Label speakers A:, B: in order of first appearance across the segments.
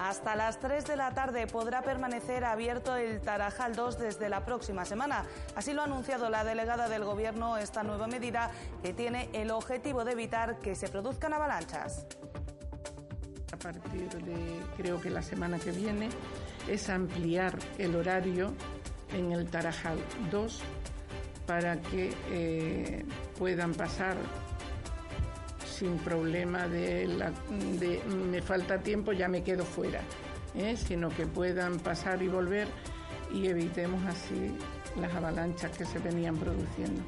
A: Hasta las 3 de la tarde podrá permanecer abierto el Tarajal 2 desde la próxima semana. Así lo ha anunciado la delegada del Gobierno esta nueva medida que tiene el objetivo de evitar que se produzcan avalanchas.
B: A partir de creo que la semana que viene es ampliar el horario en el Tarajal 2 para que eh, puedan pasar sin problema de, la, de me falta tiempo, ya me quedo fuera, ¿eh? sino que puedan pasar y volver y evitemos así las avalanchas que se venían produciendo.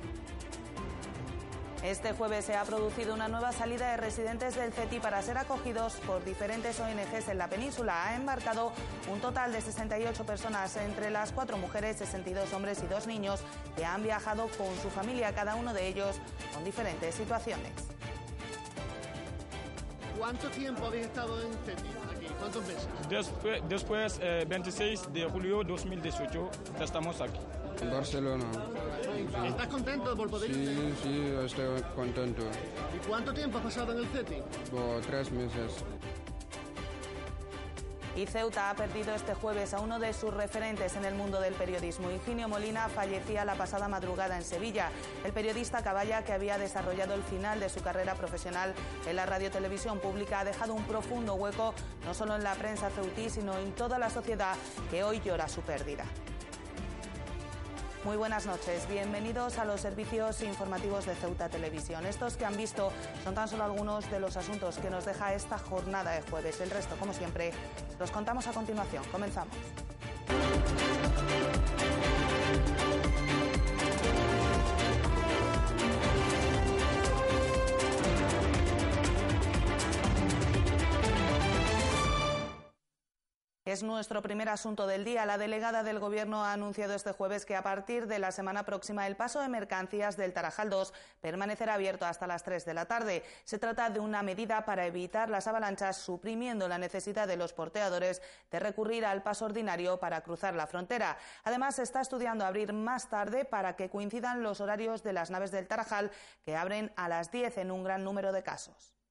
A: Este jueves se ha producido una nueva salida de residentes del CETI para ser acogidos por diferentes ONGs en la península. Ha embarcado un total de 68 personas, entre las cuatro mujeres, 62 hombres y dos niños, que han viajado con su familia, cada uno de ellos con diferentes situaciones.
C: ¿Cuánto tiempo habéis estado en CETI aquí? ¿Cuántos meses?
D: Después, después eh, 26 de julio 2018, ya estamos aquí.
E: En Barcelona.
C: ¿Estás contento por poder irte?
E: Sí, sí, estoy contento.
C: ¿Y cuánto tiempo has pasado en el CETI?
E: Por tres meses.
A: Y Ceuta ha perdido este jueves a uno de sus referentes en el mundo del periodismo. Ingenio Molina fallecía la pasada madrugada en Sevilla. El periodista Caballa, que había desarrollado el final de su carrera profesional en la radiotelevisión pública, ha dejado un profundo hueco no solo en la prensa ceutí, sino en toda la sociedad que hoy llora su pérdida. Muy buenas noches, bienvenidos a los servicios informativos de Ceuta Televisión. Estos que han visto son tan solo algunos de los asuntos que nos deja esta jornada de jueves. El resto, como siempre, los contamos a continuación. Comenzamos. Es nuestro primer asunto del día. La delegada del Gobierno ha anunciado este jueves que a partir de la semana próxima el paso de mercancías del Tarajal 2 permanecerá abierto hasta las 3 de la tarde. Se trata de una medida para evitar las avalanchas, suprimiendo la necesidad de los porteadores de recurrir al paso ordinario para cruzar la frontera. Además, se está estudiando abrir más tarde para que coincidan los horarios de las naves del Tarajal, que abren a las 10 en un gran número de casos.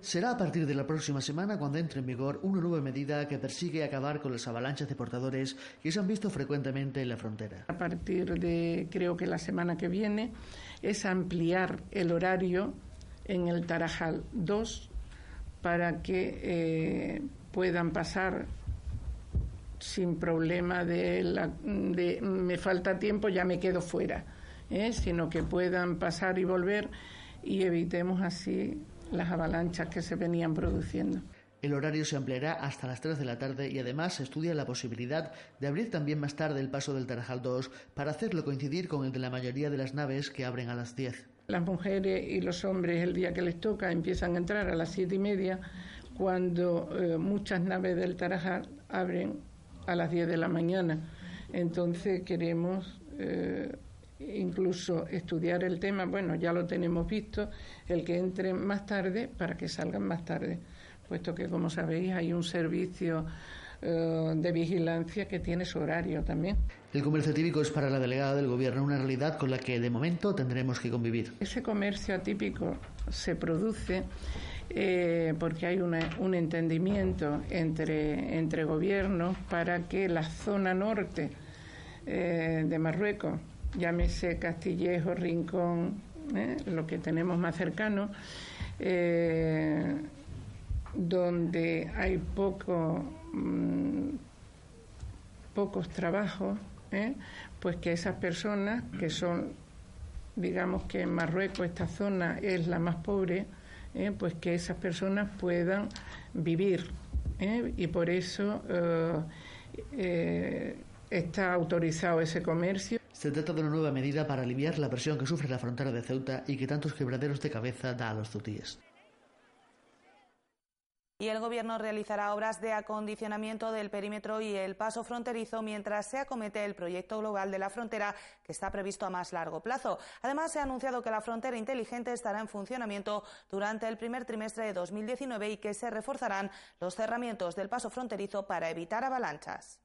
F: Será a partir de la próxima semana cuando entre en vigor una nueva medida que persigue acabar con las avalanchas de portadores que se han visto frecuentemente en la frontera.
B: A partir de creo que la semana que viene es ampliar el horario en el Tarajal 2 para que eh, puedan pasar sin problema de, la, de me falta tiempo, ya me quedo fuera, ¿eh? sino que puedan pasar y volver y evitemos así las avalanchas que se venían produciendo.
F: El horario se ampliará hasta las 3 de la tarde y además se estudia la posibilidad de abrir también más tarde el paso del Tarajal 2 para hacerlo coincidir con el de la mayoría de las naves que abren a las 10.
B: Las mujeres y los hombres el día que les toca empiezan a entrar a las siete y media cuando eh, muchas naves del Tarajal abren a las 10 de la mañana. Entonces queremos eh, incluso estudiar el tema, bueno, ya lo tenemos visto, el que entren más tarde para que salgan más tarde, puesto que, como sabéis, hay un servicio eh, de vigilancia que tiene su horario también.
F: El comercio atípico es para la delegada del Gobierno una realidad con la que de momento tendremos que convivir.
B: Ese comercio atípico se produce eh, porque hay una, un entendimiento entre, entre gobiernos para que la zona norte eh, de Marruecos llámese Castillejo, Rincón, ¿eh? lo que tenemos más cercano, eh, donde hay poco, mm, pocos trabajos, ¿eh? pues que esas personas que son, digamos que en Marruecos esta zona es la más pobre, pues que esas personas puedan vivir. Y por eso está autorizado ese comercio.
F: Se trata de una nueva medida para aliviar la presión que sufre la frontera de Ceuta y que tantos quebraderos de cabeza da a los ceutíes.
A: Y el Gobierno realizará obras de acondicionamiento del perímetro y el paso fronterizo mientras se acomete el proyecto global de la frontera que está previsto a más largo plazo. Además, se ha anunciado que la frontera inteligente estará en funcionamiento durante el primer trimestre de 2019 y que se reforzarán los cerramientos del paso fronterizo para evitar avalanchas.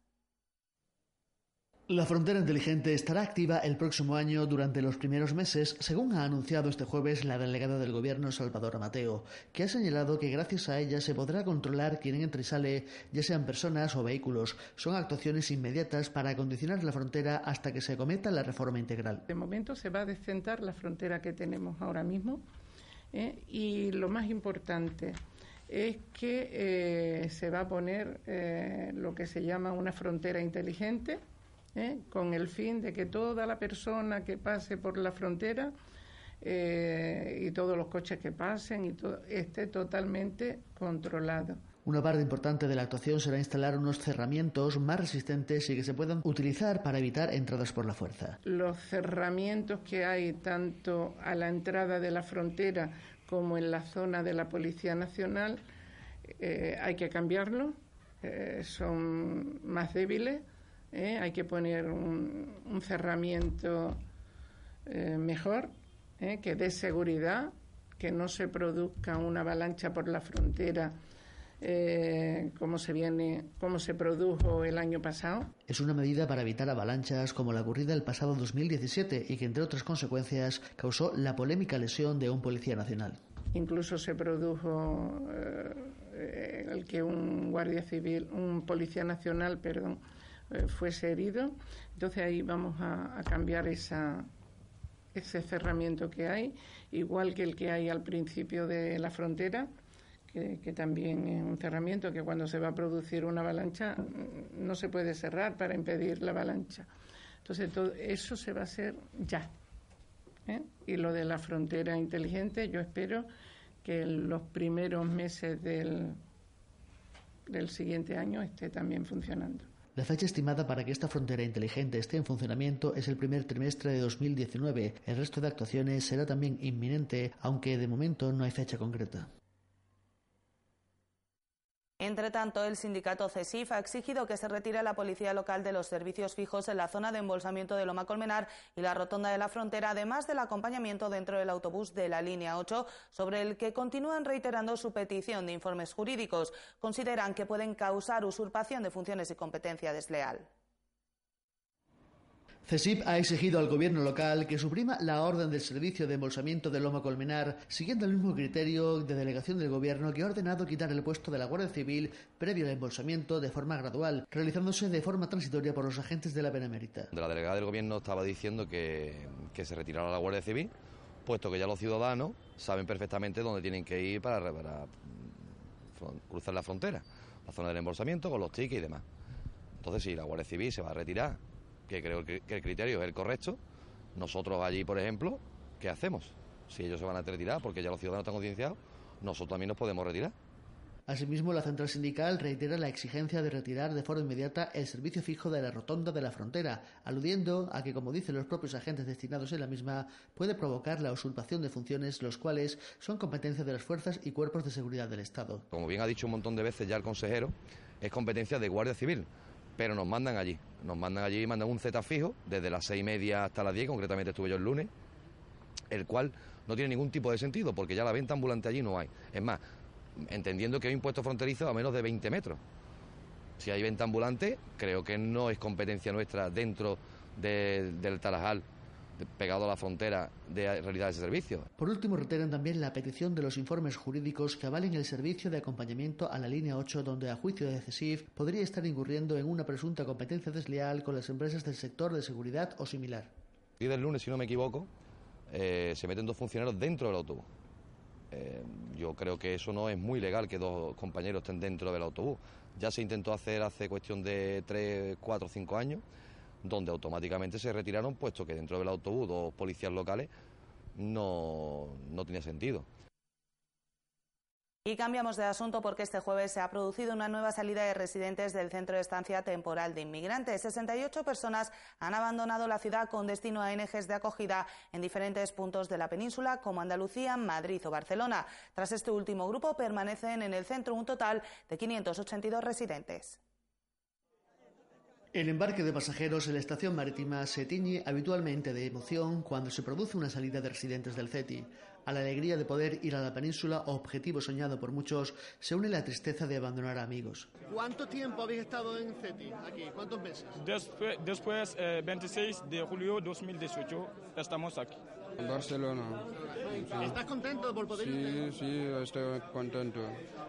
F: La frontera inteligente estará activa el próximo año durante los primeros meses, según ha anunciado este jueves la delegada del Gobierno Salvador Mateo, que ha señalado que gracias a ella se podrá controlar quién entra y sale, ya sean personas o vehículos. Son actuaciones inmediatas para acondicionar la frontera hasta que se cometa la reforma integral.
B: De momento se va a descentar la frontera que tenemos ahora mismo ¿eh? y lo más importante es que eh, se va a poner eh, lo que se llama una frontera inteligente ¿eh? con el fin de que toda la persona que pase por la frontera eh, y todos los coches que pasen y todo, esté totalmente controlado.
F: Una parte importante de la actuación será instalar unos cerramientos más resistentes y que se puedan utilizar para evitar entradas por la fuerza.
B: Los cerramientos que hay tanto a la entrada de la frontera como en la zona de la Policía Nacional eh, hay que cambiarlos, son más débiles ¿eh? hay que poner un, cerramiento eh, mejor, ¿eh? que dé seguridad, que no se produzca una avalancha por la frontera. como se viene, como se produjo el año pasado.
F: Es una medida para evitar avalanchas como la ocurrida el pasado 2017 y que entre otras consecuencias causó la polémica lesión de un policía nacional.
B: Incluso se produjo el que un guardia civil, un policía nacional, perdón, eh, fuese herido. Entonces ahí vamos a, cambiar esa, ese cerramiento que hay, igual que el que hay al principio de la frontera, que, también es un cerramiento que cuando se va a producir una avalancha mm, no se puede cerrar para impedir la avalancha. Entonces todo eso se va a hacer ya. ¿eh? Y lo de la frontera inteligente, yo espero que en los primeros meses del, del siguiente año esté también funcionando.
F: La fecha estimada para que esta frontera inteligente esté en funcionamiento es el primer trimestre de 2019. El resto de actuaciones será también inminente, aunque de momento no hay fecha concreta.
A: Entre tanto, el sindicato CESIF ha exigido que se retire la policía local de los servicios fijos en la zona de embolsamiento de Loma Colmenar y la rotonda de la frontera, además del acompañamiento dentro del autobús de la línea 8, sobre el que continúan reiterando su petición de informes jurídicos. Consideran que pueden causar usurpación de funciones y competencia desleal.
F: CESIP ha exigido al gobierno local que suprima la orden del servicio de embolsamiento de Loma Colmenar, siguiendo el mismo criterio de delegación del gobierno que ha ordenado quitar el puesto de la Guardia Civil previo al embolsamiento de forma gradual, realizándose de forma transitoria por los agentes de la Benemérita.
G: La delegada del gobierno estaba diciendo que, se retirara la Guardia Civil, puesto que ya los ciudadanos saben perfectamente dónde tienen que ir para, para cruzar la frontera, la zona del embolsamiento con los tickets y demás. Entonces, si la Guardia Civil se va a retirar que creo que, el criterio es el correcto, nosotros allí, por ejemplo, ¿qué hacemos? Si ellos se van a retirar porque ya los ciudadanos están concienciados, nosotros también nos podemos retirar.
F: Asimismo, la central sindical reitera la exigencia de retirar de forma inmediata el servicio fijo de la rotonda de la frontera, aludiendo a que, como dicen los propios agentes destinados en la misma, puede provocar la usurpación de funciones, los cuales son competencia de las fuerzas y cuerpos de seguridad del Estado.
G: Como bien ha dicho un montón de veces ya el consejero, es competencia de Guardia Civil pero nos mandan allí. Nos mandan allí y mandan un Z fijo desde las seis y media hasta las diez, concretamente estuve yo el lunes, el cual no tiene ningún tipo de sentido porque ya la venta ambulante allí no hay. Es más, entendiendo que hay impuesto fronterizo a menos de 20 metros. Si hay venta ambulante, creo que no es competencia nuestra dentro del Tarajal pegado a la frontera de realizar ese servicio.
F: Por último, reiteran también la petición de los informes jurídicos que avalen el servicio de acompañamiento a la línea 8, donde a juicio de CESIF podría estar incurriendo en una presunta competencia desleal con las empresas del sector de seguridad o similar.
G: Y del lunes, si no me equivoco, eh, se meten dos funcionarios dentro del autobús. Eh, yo creo que eso no es muy legal que dos compañeros estén dentro del autobús. Ya se intentó hacer hace cuestión de tres, cuatro, cinco años donde automáticamente se retiraron, puesto que dentro del autobús dos policías locales no, no tenía sentido.
A: Y cambiamos de asunto porque este jueves se ha producido una nueva salida de residentes del centro de estancia temporal de inmigrantes. 68 personas han abandonado la ciudad con destino a NGs de acogida en diferentes puntos de la península como Andalucía, Madrid o Barcelona. Tras este último grupo permanecen en el centro un total de 582 residentes.
F: El embarque de pasajeros en la estación marítima se tiñe habitualmente de emoción cuando se produce una salida de residentes del CETI. A la alegría de poder ir a la península, objetivo soñado por muchos, se une la tristeza de abandonar a amigos.
C: ¿Cuánto tiempo habéis estado en CETI aquí? ¿Cuántos meses?
D: Después, después eh, 26 de julio 2018, estamos aquí.
E: En Barcelona.
C: ¿Estás contento por poder irte?
E: Sí, sí, estoy contento.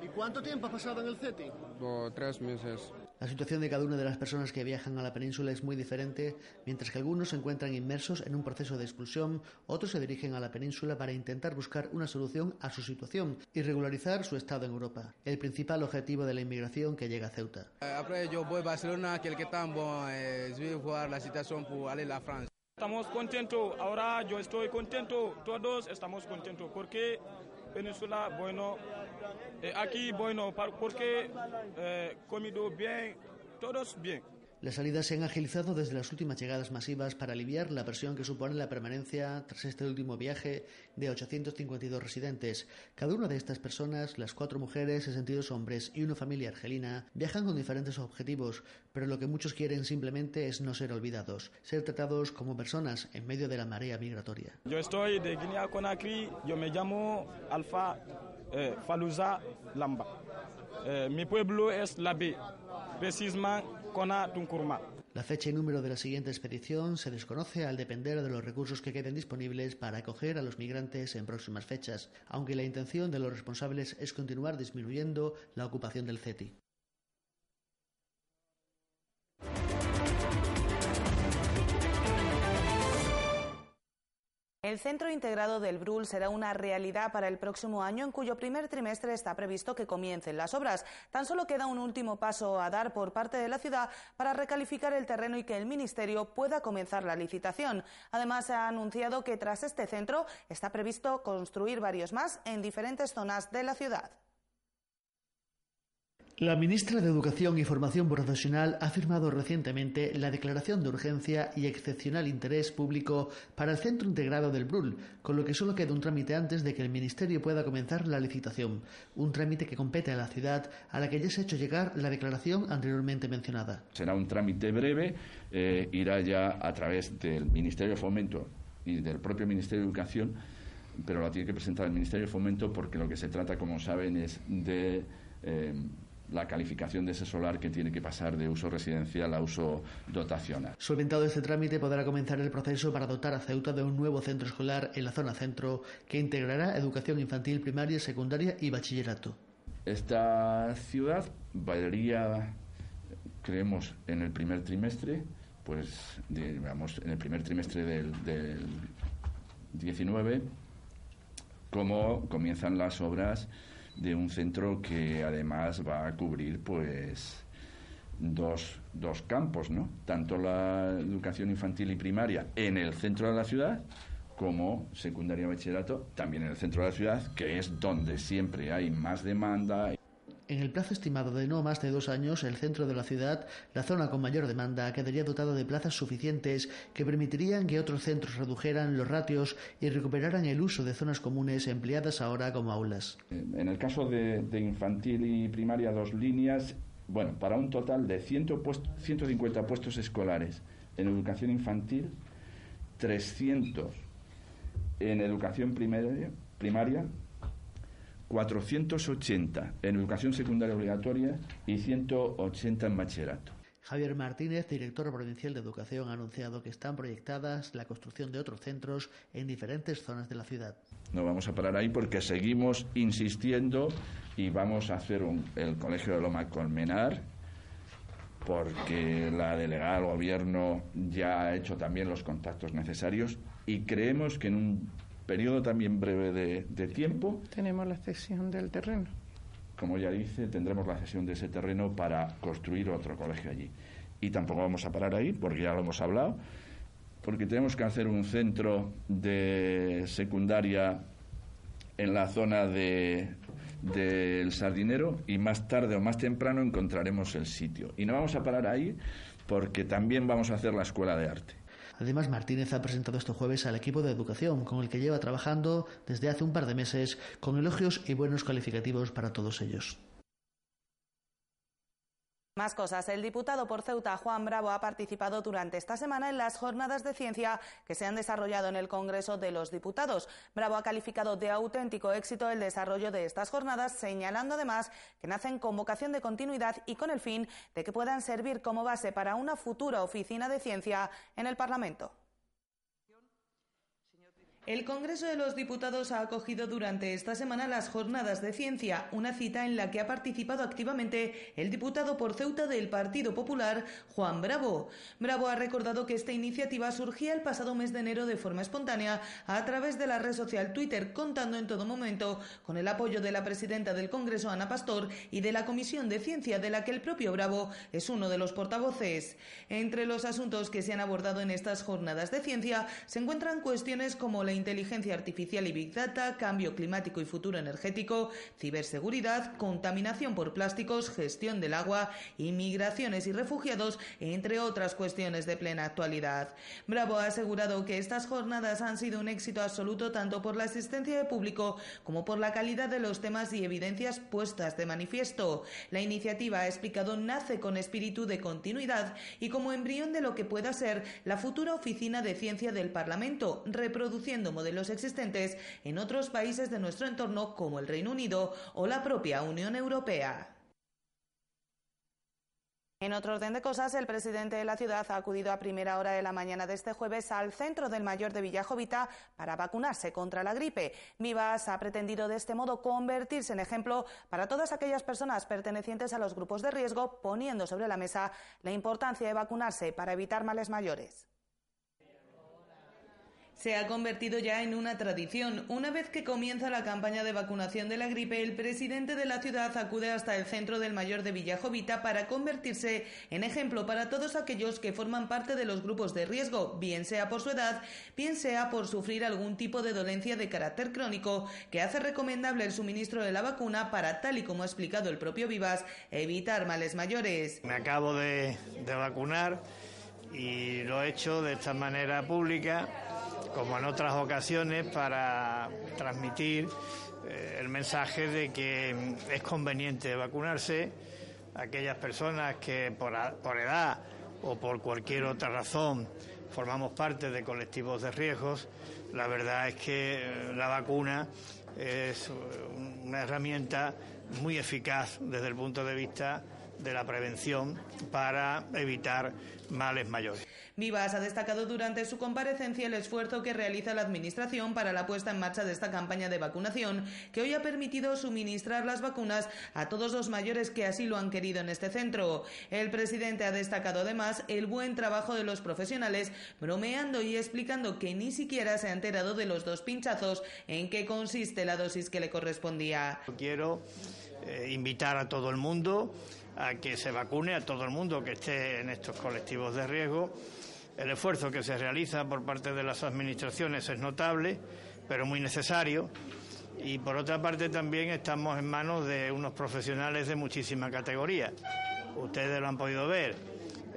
C: ¿Y cuánto tiempo has pasado en el CETI?
E: Por tres meses.
F: La situación de cada una de las personas que viajan a la península es muy diferente, mientras que algunos se encuentran inmersos en un proceso de expulsión, otros se dirigen a la península para intentar buscar una solución a su situación y regularizar su estado en Europa, el principal objetivo de la inmigración que llega a Ceuta.
H: Après, yo voy a Barcelona quelque temps, bon, eh, je vais voir la situation pour aller a la France.
D: Estamos contentos, ahora yo estoy contento, todos estamos contentos porque Península, bueno, eh, aquí, bueno, porque eh, comido bien, todos bien.
F: Las salidas se han agilizado desde las últimas llegadas masivas para aliviar la presión que supone la permanencia tras este último viaje de 852 residentes. Cada una de estas personas, las cuatro mujeres, 62 hombres y una familia argelina, viajan con diferentes objetivos, pero lo que muchos quieren simplemente es no ser olvidados, ser tratados como personas en medio de la marea migratoria.
D: Yo estoy de Guinea Conakry, yo me llamo Alfa eh. Eh.
F: La fecha y número de la siguiente expedición se desconoce al depender de los recursos que queden disponibles para acoger a los migrantes en próximas fechas, aunque la intención de los responsables es continuar disminuyendo la ocupación del CETI.
A: El Centro Integrado del Brul será una realidad para el próximo año, en cuyo primer trimestre está previsto que comiencen las obras. Tan solo queda un último paso a dar por parte de la ciudad para recalificar el terreno y que el Ministerio pueda comenzar la licitación. Además, se ha anunciado que tras este centro está previsto construir varios más en diferentes zonas de la ciudad.
F: La ministra de Educación y Formación Profesional ha firmado recientemente la declaración de urgencia y excepcional interés público para el Centro Integrado del Brul, con lo que solo queda un trámite antes de que el Ministerio pueda comenzar la licitación, un trámite que compete a la ciudad a la que ya se ha hecho llegar la declaración anteriormente mencionada.
I: Será un trámite breve, eh, irá ya a través del Ministerio de Fomento y del propio Ministerio de Educación, pero la tiene que presentar el Ministerio de Fomento porque lo que se trata, como saben, es de eh, la calificación de ese solar que tiene que pasar de uso residencial a uso dotacional.
F: Solventado este trámite podrá comenzar el proceso para dotar a Ceuta de un nuevo centro escolar en la zona centro que integrará educación infantil, primaria, secundaria y bachillerato.
I: Esta ciudad valdría, creemos, en el primer trimestre, pues digamos, en el primer trimestre del, del 19, como comienzan las obras de un centro que además va a cubrir pues dos, dos campos, ¿no? Tanto la educación infantil y primaria en el centro de la ciudad como secundaria y bachillerato también en el centro de la ciudad, que es donde siempre hay más demanda.
F: En el plazo estimado de no más de dos años, el centro de la ciudad, la zona con mayor demanda, quedaría dotado de plazas suficientes que permitirían que otros centros redujeran los ratios y recuperaran el uso de zonas comunes empleadas ahora como aulas.
I: En el caso de, infantil y primaria, dos líneas, bueno, para un total de 100 puest 150 puestos escolares en educación infantil, 300 en educación primaria 480 en educación secundaria obligatoria y 180 en bachillerato.
F: Javier Martínez, director provincial de Educación, ha anunciado que están proyectadas la construcción de otros centros en diferentes zonas de la ciudad.
I: No vamos a parar ahí porque seguimos insistiendo y vamos a hacer un, el Colegio de Loma Colmenar porque la delegada del gobierno ya ha hecho también los contactos necesarios y creemos que en un periodo también breve de, de tiempo
B: Tenemos la cesión del terreno.
I: como ya dice, tendremos la cesión de ese terreno para construir otro colegio allí. Y tampoco vamos a parar ahí, porque ya lo hemos hablado, porque tenemos que hacer un centro de secundaria en la zona de, del sardinero y más tarde o más temprano encontraremos el sitio. Y no vamos a parar ahí porque también vamos a hacer la escuela de arte.
F: Además, Martínez ha presentado este jueves al equipo de educación, con el que lleva trabajando desde hace un par de meses, con elogios y buenos calificativos para todos ellos.
A: Más cosas. El diputado por Ceuta, Juan Bravo, ha participado durante esta semana en las jornadas de ciencia que se han desarrollado en el Congreso de los Diputados. Bravo ha calificado de auténtico éxito el desarrollo de estas jornadas, señalando además que nacen con vocación de continuidad y con el fin de que puedan servir como base para una futura oficina de ciencia en el Parlamento. El Congreso de los Diputados ha acogido durante esta semana las Jornadas de Ciencia, una cita en la que ha participado activamente el diputado por Ceuta del Partido Popular, Juan Bravo. Bravo ha recordado que esta iniciativa surgía el pasado mes de enero de forma espontánea a través de la red social Twitter, contando en todo momento con el apoyo de la presidenta del Congreso, Ana Pastor, y de la Comisión de Ciencia, de la que el propio Bravo es uno de los portavoces. Entre los asuntos que se han abordado en estas Jornadas de Ciencia se encuentran cuestiones como la inteligencia artificial y Big Data, cambio climático y futuro energético, ciberseguridad, contaminación por plásticos, gestión del agua, inmigraciones y refugiados, entre otras cuestiones de plena actualidad. Bravo ha asegurado que estas jornadas han sido un éxito absoluto tanto por la asistencia de público como por la calidad de los temas y evidencias puestas de manifiesto. La iniciativa, ha explicado, nace con espíritu de continuidad y como embrión de lo que pueda ser la futura oficina de ciencia del Parlamento, reproduciendo modelos existentes en otros países de nuestro entorno como el Reino Unido o la propia Unión Europea. En otro orden de cosas, el presidente de la ciudad ha acudido a primera hora de la mañana de este jueves al centro del mayor de Villajovita para vacunarse contra la gripe. Vivas ha pretendido de este modo convertirse en ejemplo para todas aquellas personas pertenecientes a los grupos de riesgo, poniendo sobre la mesa la importancia de vacunarse para evitar males mayores se ha convertido ya en una tradición. Una vez que comienza la campaña de vacunación de la gripe, el presidente de la ciudad acude hasta el centro del mayor de Villajovita para convertirse en ejemplo para todos aquellos que forman parte de los grupos de riesgo, bien sea por su edad, bien sea por sufrir algún tipo de dolencia de carácter crónico que hace recomendable el suministro de la vacuna para, tal y como ha explicado el propio Vivas, evitar males mayores.
J: Me acabo de, de vacunar y lo he hecho de esta manera pública como en otras ocasiones, para transmitir eh, el mensaje de que es conveniente vacunarse. Aquellas personas que por, por edad o por cualquier otra razón formamos parte de colectivos de riesgos, la verdad es que eh, la vacuna es una herramienta muy eficaz desde el punto de vista de la prevención para evitar males mayores.
A: Vivas ha destacado durante su comparecencia el esfuerzo que realiza la Administración para la puesta en marcha de esta campaña de vacunación, que hoy ha permitido suministrar las vacunas a todos los mayores que así lo han querido en este centro. El presidente ha destacado además el buen trabajo de los profesionales, bromeando y explicando que ni siquiera se ha enterado de los dos pinchazos en qué consiste la dosis que le correspondía.
J: Quiero eh, invitar a todo el mundo a que se vacune, a todo el mundo que esté en estos colectivos de riesgo el esfuerzo que se realiza por parte de las administraciones es notable, pero muy necesario. Y por otra parte también estamos en manos de unos profesionales de muchísima categoría. Ustedes lo han podido ver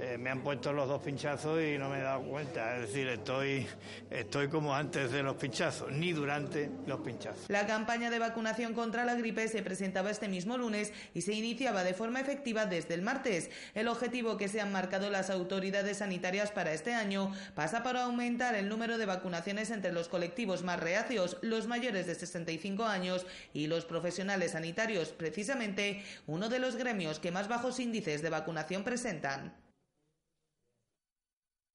J: eh, me han puesto los dos pinchazos y no me he dado cuenta. Es decir, estoy, estoy como antes de los pinchazos, ni durante los pinchazos.
A: La campaña de vacunación contra la gripe se presentaba este mismo lunes y se iniciaba de forma efectiva desde el martes. El objetivo que se han marcado las autoridades sanitarias para este año pasa por aumentar el número de vacunaciones entre los colectivos más reacios, los mayores de 65 años y los profesionales sanitarios, precisamente uno de los gremios que más bajos índices de vacunación presentan.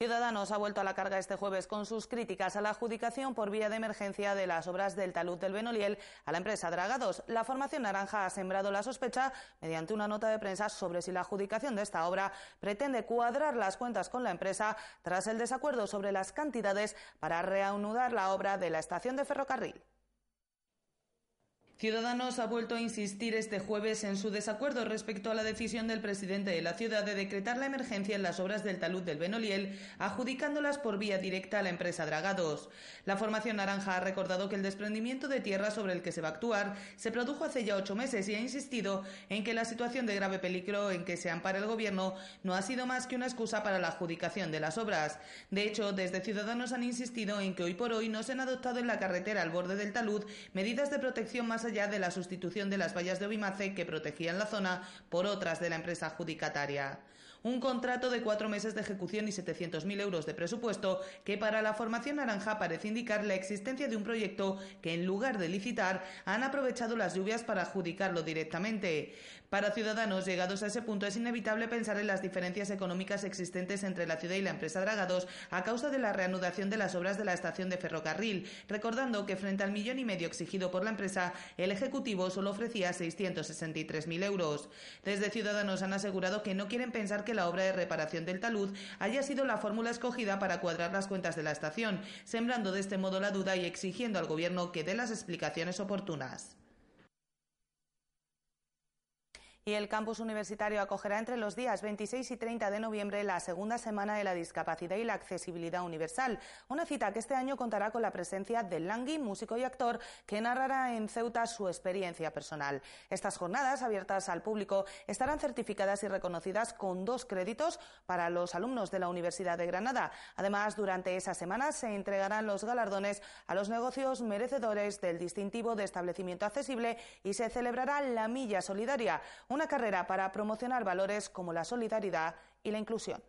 A: Ciudadanos ha vuelto a la carga este jueves con sus críticas a la adjudicación por vía de emergencia de las obras del talud del Benoliel a la empresa Dragados. La formación naranja ha sembrado la sospecha mediante una nota de prensa sobre si la adjudicación de esta obra pretende cuadrar las cuentas con la empresa tras el desacuerdo sobre las cantidades para reanudar la obra de la estación de ferrocarril. Ciudadanos ha vuelto a insistir este jueves en su desacuerdo respecto a la decisión del presidente de la ciudad de decretar la emergencia en las obras del talud del Benoliel, adjudicándolas por vía directa a la empresa Dragados. La formación naranja ha recordado que el desprendimiento de tierra sobre el que se va a actuar se produjo hace ya ocho meses y ha insistido en que la situación de grave peligro en que se ampara el gobierno no ha sido más que una excusa para la adjudicación de las obras. De hecho, desde Ciudadanos han insistido en que hoy por hoy no se han adoptado en la carretera al borde del talud medidas de protección más allá de la sustitución de las vallas de Obimace que protegían la zona por otras de la empresa adjudicataria un contrato de cuatro meses de ejecución y 700.000 euros de presupuesto que para la formación naranja parece indicar la existencia de un proyecto que en lugar de licitar han aprovechado las lluvias para adjudicarlo directamente. Para ciudadanos llegados a ese punto es inevitable pensar en las diferencias económicas existentes entre la ciudad y la empresa Dragados a causa de la reanudación de las obras de la estación de ferrocarril, recordando que frente al millón y medio exigido por la empresa, el Ejecutivo solo ofrecía 663.000 euros. Desde Ciudadanos han asegurado que no quieren pensar que la obra de reparación del talud haya sido la fórmula escogida para cuadrar las cuentas de la estación, sembrando de este modo la duda y exigiendo al Gobierno que dé las explicaciones oportunas. Y el campus universitario acogerá entre los días 26 y 30 de noviembre la segunda semana de la discapacidad y la accesibilidad universal. Una cita que este año contará con la presencia de Langui, músico y actor, que narrará en Ceuta su experiencia personal. Estas jornadas, abiertas al público, estarán certificadas y reconocidas con dos créditos para los alumnos de la Universidad de Granada. Además, durante esa semana se entregarán los galardones a los negocios merecedores del distintivo de establecimiento accesible y se celebrará la Milla Solidaria una carrera para promocionar valores como la solidaridad y la inclusión.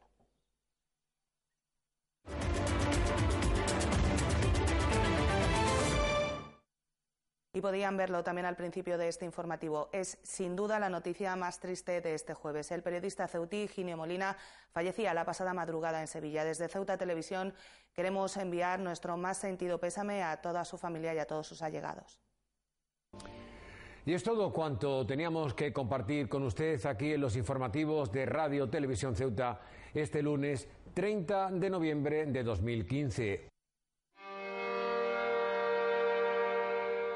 A: Y podían verlo también al principio de este informativo. Es sin duda la noticia más triste de este jueves. El periodista ceutí Ginio Molina fallecía la pasada madrugada en Sevilla. Desde Ceuta Televisión queremos enviar nuestro más sentido pésame a toda su familia y a todos sus allegados.
K: Y es todo cuanto teníamos que compartir con usted aquí en los informativos de Radio Televisión Ceuta este lunes 30 de noviembre de 2015.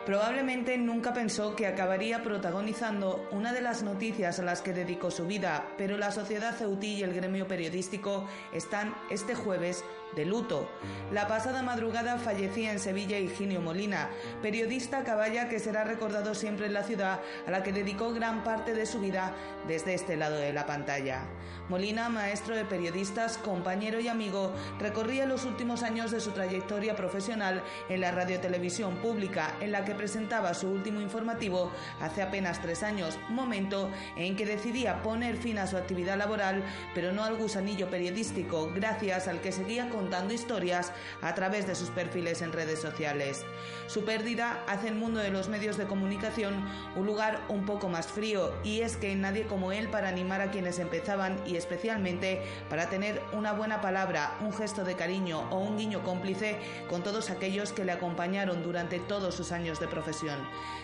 A: Probablemente nunca pensó que acabaría protagonizando una de las noticias a las que dedicó su vida, pero la sociedad ceutí y el gremio periodístico están este jueves de luto. La pasada madrugada fallecía en Sevilla Higinio Molina, periodista caballa que será recordado siempre en la ciudad a la que dedicó gran parte de su vida desde este lado de la pantalla. Molina, maestro de periodistas, compañero y amigo, recorría los últimos años de su trayectoria profesional en la radiotelevisión pública, en la que presentaba su último informativo hace apenas tres años, momento en que decidía poner fin a su actividad laboral, pero no al gusanillo periodístico, gracias al que seguía contando historias a través de sus perfiles en redes sociales. Su pérdida hace el mundo de los medios de comunicación un lugar un poco más frío y es que nadie como él para animar a quienes empezaban y especialmente para tener una buena palabra, un gesto de cariño o un guiño cómplice con todos aquellos que le acompañaron durante todos sus años de profesión.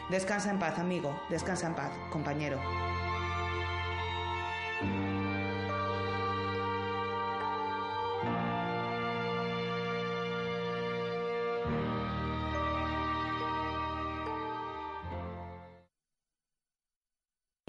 A: Descansa en paz, amigo, descansa en paz, compañero.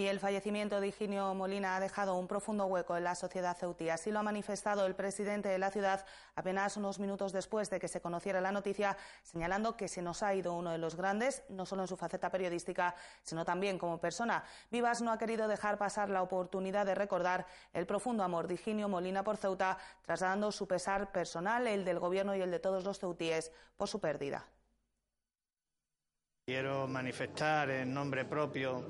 A: El fallecimiento de Higinio Molina ha dejado un profundo hueco en la sociedad ceutí. Así lo ha manifestado el presidente de la ciudad apenas unos minutos después de que se conociera la noticia, señalando que se nos ha ido uno de los grandes, no solo en su faceta periodística, sino también como persona. Vivas no ha querido dejar pasar la oportunidad de recordar el profundo amor de Higinio Molina por Ceuta, trasladando su pesar personal, el del gobierno y el de todos los ceutíes, por su pérdida.
J: Quiero manifestar en nombre propio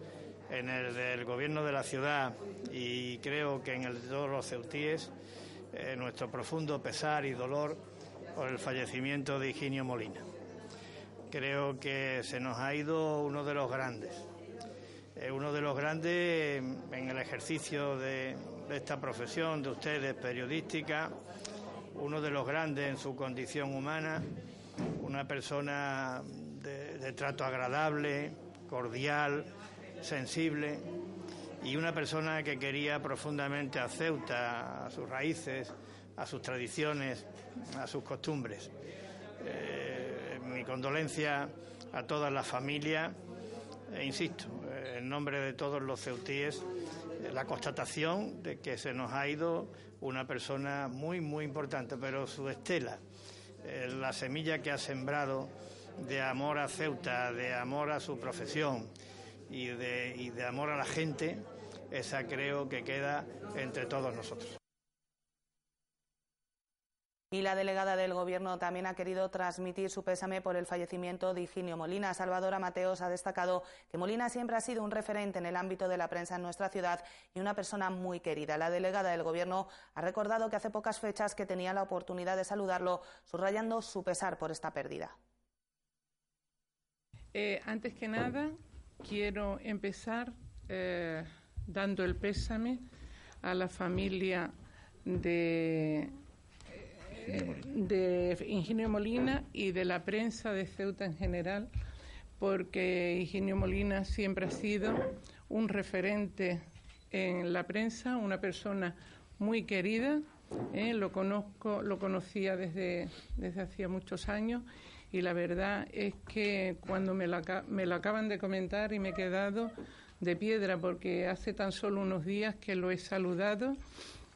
J: en el del gobierno de la ciudad y creo que en el de todos los ceutíes eh, nuestro profundo pesar y dolor por el fallecimiento de Higinio Molina. Creo que se nos ha ido uno de los grandes, eh, uno de los grandes en el ejercicio de, esta profesión de ustedes periodística, uno de los grandes en su condición humana, una persona de trato agradable, cordial, sensible y una persona que quería profundamente a Ceuta, a sus raíces, a sus tradiciones, a sus costumbres. Eh, mi condolencia a toda la familia e insisto, en nombre de todos los ceutíes, la constatación de que se nos ha ido una persona muy, muy importante, pero su estela, la semilla que ha sembrado de amor a Ceuta, de amor a su profesión y de, y de amor a la gente, esa creo que queda entre todos nosotros.
A: Y la delegada del Gobierno también ha querido transmitir su pésame por el fallecimiento de Higinio Molina. Salvadora Mateos ha destacado que Molina siempre ha sido un referente en el ámbito de la prensa en nuestra ciudad y una persona muy querida. La delegada del Gobierno ha recordado que hace pocas fechas que tenía la oportunidad de saludarlo, subrayando su pesar por esta pérdida.
B: Eh, antes que nada, quiero empezar eh, dando el pésame a la familia de de Ingenio Molina y de la prensa de Ceuta en general, porque Ingenio Molina siempre ha sido un referente en la prensa, una persona muy querida. ¿eh? Lo conozco, lo conocía desde, desde hacía muchos años y la verdad es que cuando me lo, me lo acaban de comentar y me he quedado de piedra porque hace tan solo unos días que lo he saludado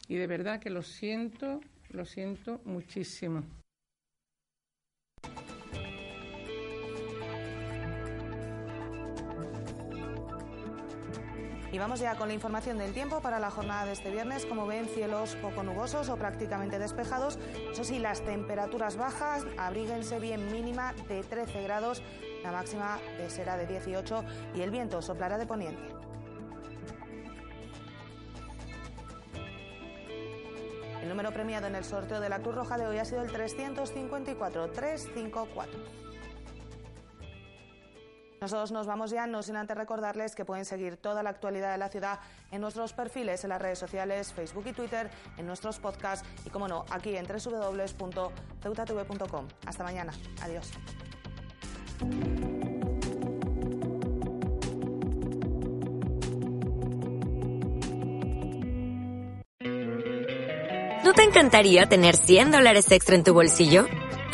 B: y de verdad que lo siento lo siento muchísimo.
A: Y vamos ya con la información del tiempo para la jornada de este viernes. Como ven, cielos poco nubosos o prácticamente despejados. Eso sí, las temperaturas bajas, abríguense bien mínima de 13 grados, la máxima será de 18 y el viento soplará de poniente. El número premiado en el sorteo de la Cruz Roja de hoy ha sido el 354 354. Nosotros nos vamos ya, no sin antes recordarles que pueden seguir toda la actualidad de la ciudad en nuestros perfiles en las redes sociales, Facebook y Twitter, en nuestros podcasts y, como no, aquí en www.ceutatv.com. Hasta mañana. Adiós.
L: ¿No te encantaría tener 100 dólares extra en tu bolsillo?